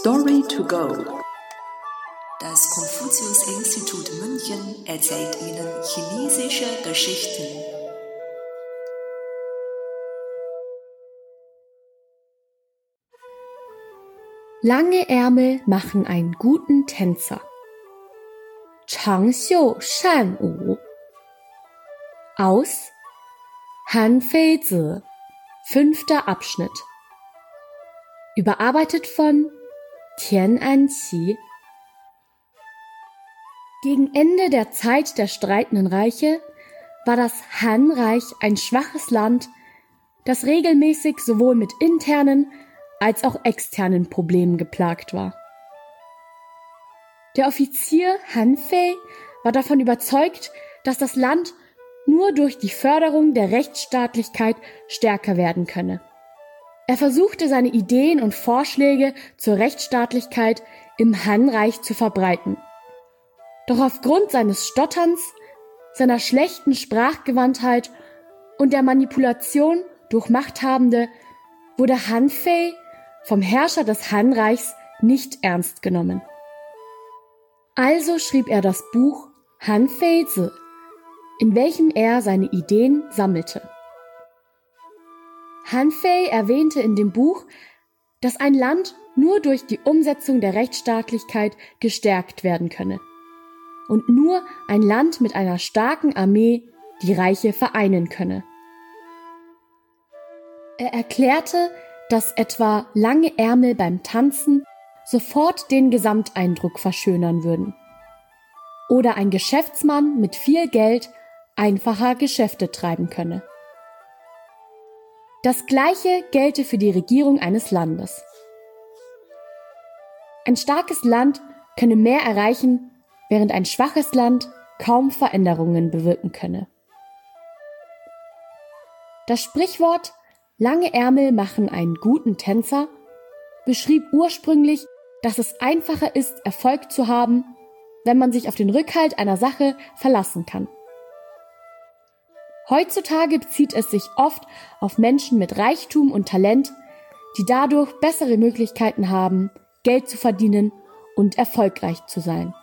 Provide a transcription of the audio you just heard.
Story to go. Das Konfuzius-Institut München erzählt Ihnen chinesische Geschichten. Lange Ärmel machen einen guten Tänzer. Changxiu Shan Wu. Aus Han Feizi. Fünfter Abschnitt. Überarbeitet von Tian Anqi. Gegen Ende der Zeit der streitenden Reiche war das Han-Reich ein schwaches Land, das regelmäßig sowohl mit internen als auch externen Problemen geplagt war. Der Offizier Han Fei war davon überzeugt, dass das Land nur durch die Förderung der Rechtsstaatlichkeit stärker werden könne. Er versuchte seine Ideen und Vorschläge zur Rechtsstaatlichkeit im Han-Reich zu verbreiten. Doch aufgrund seines Stotterns, seiner schlechten Sprachgewandtheit und der Manipulation durch Machthabende wurde Han Fei vom Herrscher des Han-Reichs nicht ernst genommen. Also schrieb er das Buch Han Feizi, in welchem er seine Ideen sammelte. Han Fei erwähnte in dem Buch, dass ein Land nur durch die Umsetzung der Rechtsstaatlichkeit gestärkt werden könne. Und nur ein Land mit einer starken Armee die Reiche vereinen könne. Er erklärte, dass etwa lange Ärmel beim Tanzen sofort den Gesamteindruck verschönern würden. Oder ein Geschäftsmann mit viel Geld einfacher Geschäfte treiben könne. Das Gleiche gelte für die Regierung eines Landes. Ein starkes Land könne mehr erreichen, während ein schwaches Land kaum Veränderungen bewirken könne. Das Sprichwort Lange Ärmel machen einen guten Tänzer beschrieb ursprünglich, dass es einfacher ist, Erfolg zu haben, wenn man sich auf den Rückhalt einer Sache verlassen kann. Heutzutage bezieht es sich oft auf Menschen mit Reichtum und Talent, die dadurch bessere Möglichkeiten haben, Geld zu verdienen und erfolgreich zu sein.